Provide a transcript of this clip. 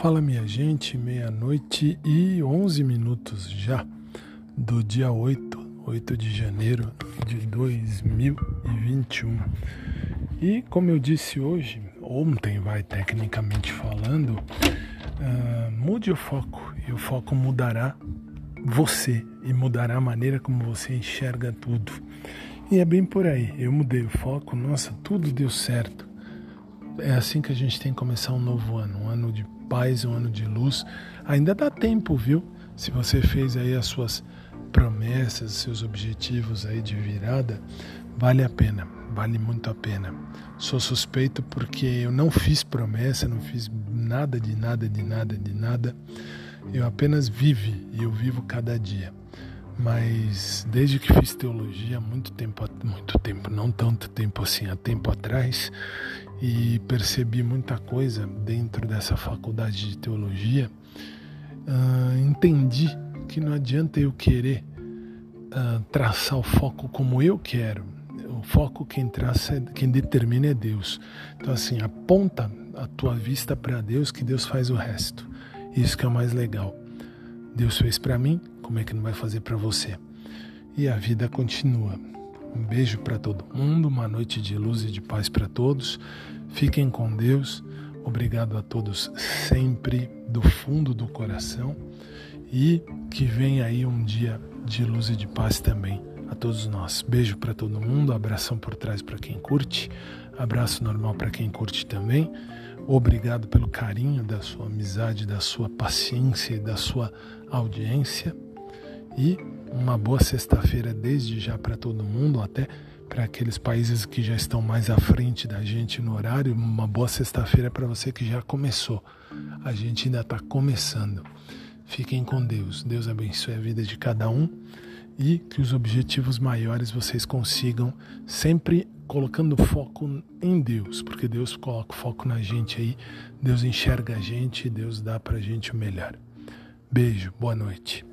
Fala minha gente, meia-noite e 11 minutos já do dia 8, 8 de janeiro de 2021. E como eu disse hoje, ontem vai tecnicamente falando, uh, mude o foco e o foco mudará você e mudará a maneira como você enxerga tudo. E é bem por aí, eu mudei o foco, nossa, tudo deu certo. É assim que a gente tem que começar um novo ano, um ano de paz, um ano de luz. Ainda dá tempo, viu? Se você fez aí as suas promessas, seus objetivos aí de virada, vale a pena, vale muito a pena. Sou suspeito porque eu não fiz promessa, não fiz nada de nada de nada de nada. Eu apenas vive e eu vivo cada dia. Mas desde que fiz teologia, muito tempo, muito tempo, não tanto tempo assim, há tempo atrás, e percebi muita coisa dentro dessa faculdade de teologia, uh, entendi que não adianta eu querer uh, traçar o foco como eu quero. O foco quem traça, quem determina é Deus. Então assim, aponta a tua vista para Deus que Deus faz o resto. Isso que é o mais legal. Deus fez para mim, como é que não vai fazer para você? E a vida continua. Um beijo para todo mundo, uma noite de luz e de paz para todos. Fiquem com Deus. Obrigado a todos sempre do fundo do coração e que venha aí um dia de luz e de paz também a todos nós. Beijo para todo mundo, abração por trás para quem curte, abraço normal para quem curte também. Obrigado pelo carinho da sua amizade, da sua paciência e da sua audiência. E uma boa sexta-feira desde já para todo mundo, até para aqueles países que já estão mais à frente da gente no horário. Uma boa sexta-feira para você que já começou. A gente ainda está começando. Fiquem com Deus. Deus abençoe a vida de cada um e que os objetivos maiores vocês consigam sempre colocando foco em Deus, porque Deus coloca foco na gente aí, Deus enxerga a gente, Deus dá pra gente o melhor. Beijo, boa noite.